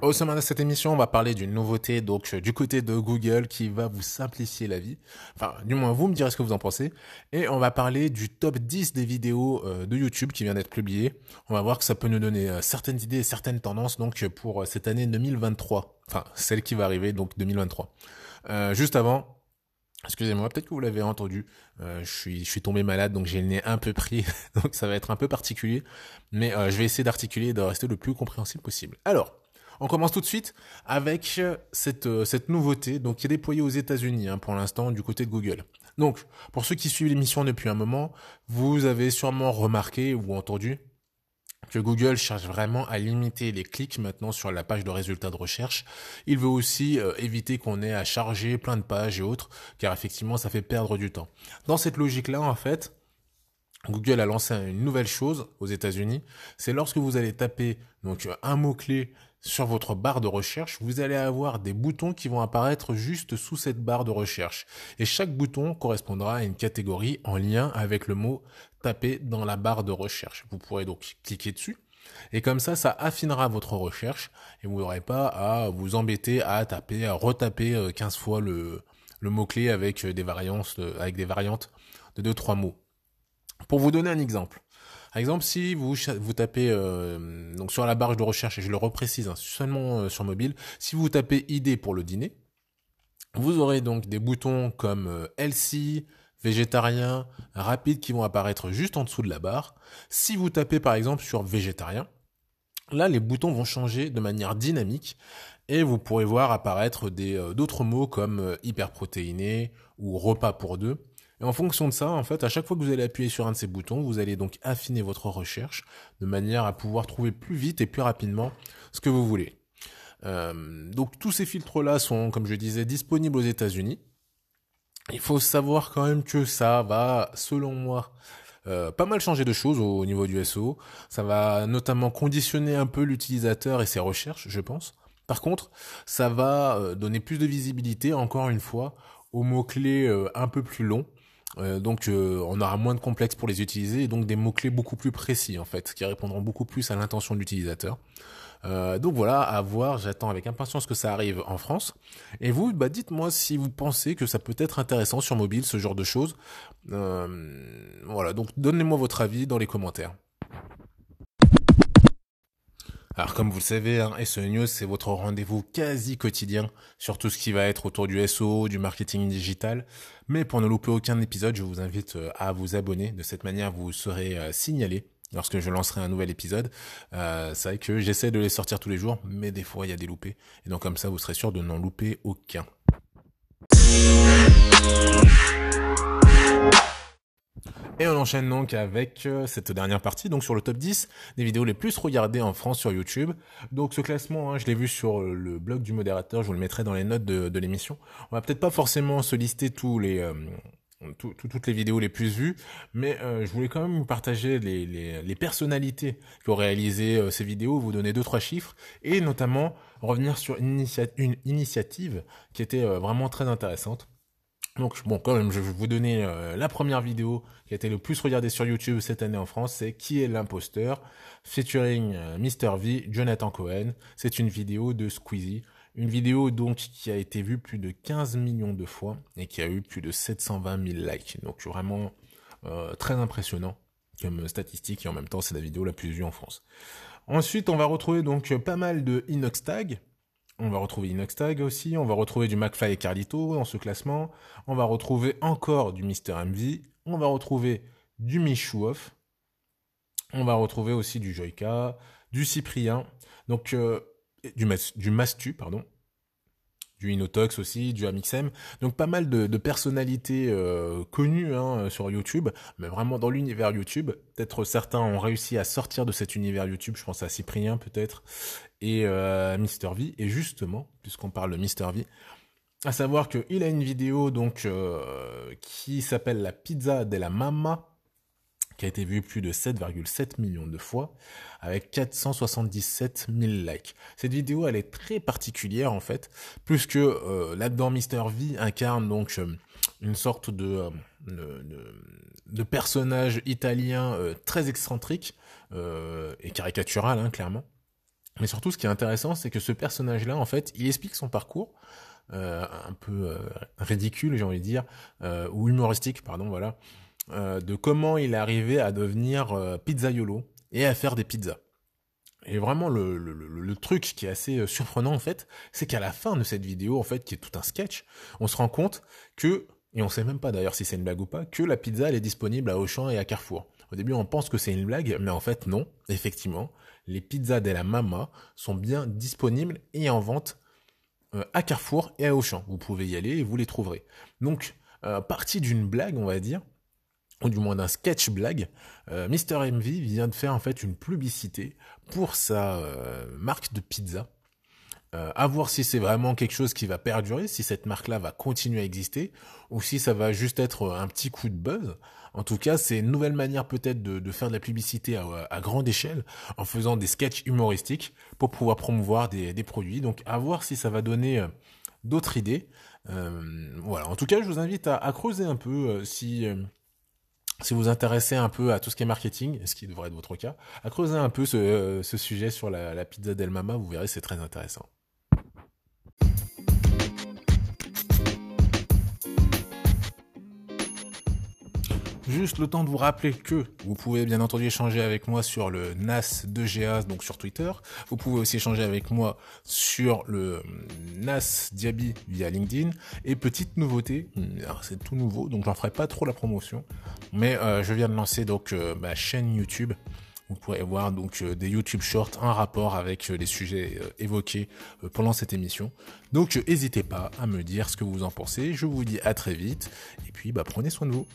Au sommet de cette émission, on va parler d'une nouveauté donc du côté de Google qui va vous simplifier la vie. Enfin, du moins vous me direz ce que vous en pensez. Et on va parler du top 10 des vidéos euh, de YouTube qui vient d'être publié. On va voir que ça peut nous donner euh, certaines idées et certaines tendances donc pour euh, cette année 2023. Enfin, celle qui va arriver donc 2023. juste avant, Excusez-moi, peut-être que vous l'avez entendu. je suis, je suis tombé malade, donc j'ai le nez un peu pris, donc ça va être un peu particulier. Mais je vais essayer d'articuler et de rester le plus compréhensible possible. Alors, on commence tout de suite avec euh, cette, euh, cette nouveauté donc, qui est déployée aux États-Unis hein, pour l'instant du côté de Google. Donc, pour ceux qui suivent l'émission depuis un moment, vous avez sûrement remarqué ou entendu que Google cherche vraiment à limiter les clics maintenant sur la page de résultats de recherche. Il veut aussi euh, éviter qu'on ait à charger plein de pages et autres, car effectivement ça fait perdre du temps. Dans cette logique-là, en fait, Google a lancé une nouvelle chose aux États-Unis. C'est lorsque vous allez taper donc un mot clé sur votre barre de recherche, vous allez avoir des boutons qui vont apparaître juste sous cette barre de recherche. Et chaque bouton correspondra à une catégorie en lien avec le mot tapé dans la barre de recherche. Vous pourrez donc cliquer dessus. Et comme ça, ça affinera votre recherche et vous n'aurez pas à vous embêter à taper, à retaper 15 euh, fois le, mot-clé avec des variantes, avec des variantes de 2-3 mots. Pour vous donner un exemple, par exemple, si vous, tapez euh, donc sur la barre de recherche, et je le reprécise hein, seulement euh, sur mobile, si vous tapez idée pour le dîner, vous aurez donc des boutons comme euh, LC, végétarien, rapide qui vont apparaître juste en dessous de la barre. Si vous tapez par exemple sur végétarien, là les boutons vont changer de manière dynamique et vous pourrez voir apparaître d'autres mots comme hyperprotéiné ou repas pour deux et en fonction de ça, en fait, à chaque fois que vous allez appuyer sur un de ces boutons, vous allez donc affiner votre recherche de manière à pouvoir trouver plus vite et plus rapidement ce que vous voulez. Euh, donc tous ces filtres-là sont, comme je disais, disponibles aux États-Unis. Il faut savoir quand même que ça va, selon moi, euh, pas mal changer de choses au, niveau du SEO. Ça va notamment conditionner un peu l'utilisateur et ses recherches, je pense. Par contre, ça va euh, donner plus de visibilité, encore une fois, aux mots-clés un peu plus longs euh, donc euh, on aura moins de complexes pour les utiliser et donc des mots-clés beaucoup plus précis en fait, qui répondront beaucoup plus à l'intention de l'utilisateur. Euh, donc voilà, à voir, j'attends avec impatience que ça arrive en France. Et vous, bah dites-moi si vous pensez que ça peut être intéressant sur mobile, ce genre de choses. voilà, donc donnez-moi votre avis dans les commentaires. Alors comme vous le savez, hein, SEO News, c'est votre rendez-vous quasi quotidien sur tout ce qui va être autour du SEO, du marketing digital. Mais pour ne louper aucun épisode, je vous invite euh, à vous abonner. De cette manière, vous serez euh, signalé lorsque je lancerai un nouvel épisode. Euh, c'est vrai que j'essaie de les sortir tous les jours, mais des fois, il y a des loupés. Et donc comme ça, vous serez sûr de n'en louper aucun. Et on enchaîne donc avec euh, cette dernière partie, donc sur le top 10 des vidéos les plus regardées en France sur YouTube. Donc ce classement, hein, je l'ai vu sur le blog du modérateur, je vous le mettrai dans les notes de, l'émission. On va peut-être pas forcément se lister tous les... Euh, toutes les vidéos les plus vues, mais euh, je voulais quand même vous partager les, personnalités qui ont réalisé ces vidéos, vous donner deux trois chiffres et notamment revenir sur une initiative qui était vraiment très intéressante. Donc bon, quand même, je vais vous donner euh, la première vidéo qui a été le plus regardée sur YouTube cette année en France, c'est Qui est l'imposteur? Featuring euh, Mr V, Jonathan Cohen. C'est une vidéo de Squeezie, une vidéo donc qui a été vue plus de 15 millions de fois et qui a eu plus de 720 000 likes. Donc vraiment euh, très impressionnant comme statistique et en même temps c'est la vidéo la plus vue en France. Ensuite, on va retrouver donc pas mal de inox tags on va retrouver Inoxtag aussi, on va retrouver du McFly et Carlito dans ce classement, on va retrouver encore du Mr. MV, on va retrouver du Michouoff, on va retrouver aussi du Joyka, du Cyprien, donc euh, du Mastu, pardon, du Inotox aussi, du Amixem. Donc pas mal de, personnalités euh, connues hein, sur YouTube, mais vraiment dans l'univers YouTube. Peut-être certains ont réussi à sortir de cet univers YouTube, je pense à Cyprien peut-être, et euh, Mister V. Et justement, puisqu'on parle de Mister V, à savoir qu'il a une vidéo donc euh, qui s'appelle la pizza de la mama, qui a été vu plus de 7,7 millions de fois, avec 477 000 likes. Cette vidéo, elle est très particulière en fait, puisque euh, là-dedans, Mister V incarne donc euh, une sorte de, euh, de, personnage italien très excentrique et caricatural, hein, clairement. Mais surtout, ce qui est intéressant, c'est que ce personnage-là, en fait, il explique son parcours. un peu ridicule, j'ai envie de dire, ou humoristique, pardon, voilà, euh, de comment il est arrivé à devenir euh, pizzaiolo et à faire des pizzas. Et vraiment le, truc qui est assez euh, surprenant en fait, c'est qu'à la fin de cette vidéo en fait, qui est tout un sketch, on se rend compte que et on sait même pas d'ailleurs si c'est une blague ou pas, que la pizza elle est disponible à Auchan et à Carrefour. Au début on pense que c'est une blague, mais en fait non, effectivement, les pizzas la Mama sont bien disponibles et en vente à Carrefour et à Auchan. Vous pouvez y aller et vous les trouverez. Donc, partie d'une blague, on va dire, ou du moins d'un sketch blague, euh, Mr. MV vient de faire en fait une publicité pour sa euh, marque de pizza. Euh, à voir si c'est vraiment quelque chose qui va perdurer, si cette marque-là va continuer à exister, ou si ça va juste être un petit coup de buzz. En tout cas, c'est une nouvelle manière peut-être de, faire de la publicité à, grande échelle, en faisant des sketchs humoristiques pour pouvoir promouvoir des, des produits. Donc à voir si ça va donner d'autres idées. voilà. En tout cas, je vous invite à, à creuser un peu si si vous vous intéressez un peu à tout ce qui est marketing, ce qui devrait être votre cas, à creuser un peu ce, ce sujet sur la, la pizza del mama, vous verrez, c'est très intéressant. Juste le temps de vous rappeler que vous pouvez bien entendu échanger avec moi sur le NAS de GA, donc sur Twitter. Vous pouvez aussi échanger avec moi sur le NAS Diaby via LinkedIn. Et petite nouveauté, c'est tout nouveau, donc j'en ferai pas trop la promotion, mais euh, je viens de lancer euh, ma chaîne YouTube. Vous pourrez voir donc euh, des YouTube Shorts en rapport avec les sujets évoqués pendant cette émission. Donc n'hésitez pas à me dire ce que vous en pensez. Je vous dis à très vite et puis bah, prenez soin de vous.